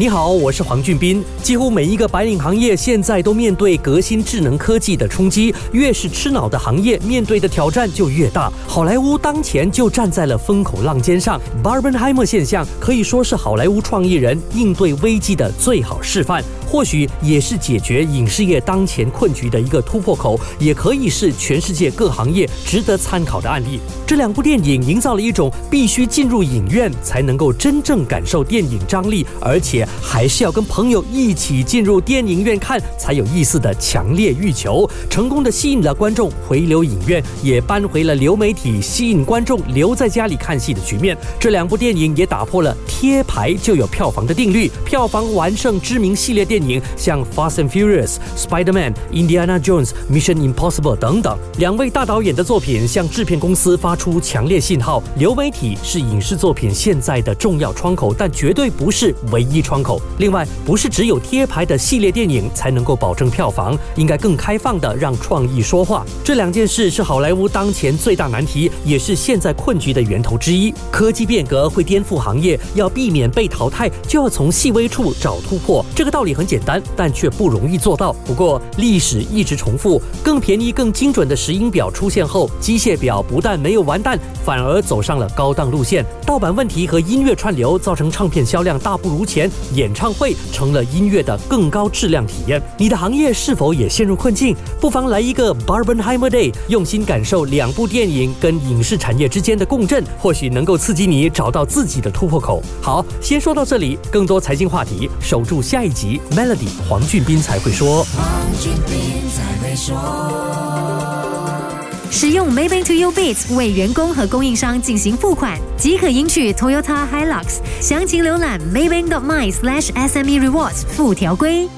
你好，我是黄俊斌。几乎每一个白领行业现在都面对革新智能科技的冲击，越是吃脑的行业，面对的挑战就越大。好莱坞当前就站在了风口浪尖上，Barbenheimer 现象可以说是好莱坞创意人应对危机的最好示范。或许也是解决影视业当前困局的一个突破口，也可以是全世界各行业值得参考的案例。这两部电影营造了一种必须进入影院才能够真正感受电影张力，而且还是要跟朋友一起进入电影院看才有意思的强烈欲求，成功的吸引了观众回流影院，也扳回了流媒体吸引观众留在家里看戏的局面。这两部电影也打破了贴牌就有票房的定律，票房完胜知名系列电。影像《Fast and Furious》、《Spider-Man》、《Indiana Jones》、《Mission Impossible》等等，两位大导演的作品向制片公司发出强烈信号。流媒体是影视作品现在的重要窗口，但绝对不是唯一窗口。另外，不是只有贴牌的系列电影才能够保证票房，应该更开放的让创意说话。这两件事是好莱坞当前最大难题，也是现在困局的源头之一。科技变革会颠覆行业，要避免被淘汰，就要从细微处找突破。这个道理很。简单，但却不容易做到。不过，历史一直重复，更便宜、更精准的石英表出现后，机械表不但没有完蛋，反而走上了高档路线。盗版问题和音乐串流造成唱片销量大不如前，演唱会成了音乐的更高质量体验。你的行业是否也陷入困境？不妨来一个 Barbenheimer Day，用心感受两部电影跟影视产业之间的共振，或许能够刺激你找到自己的突破口。好，先说到这里，更多财经话题，守住下一集。Melody 黄俊斌才会说。使用 Maybank to You Bits 为员工和供应商进行付款，即可赢取 Toyota Hilux。详情浏览 Maybank dot my slash SME Rewards 附条规。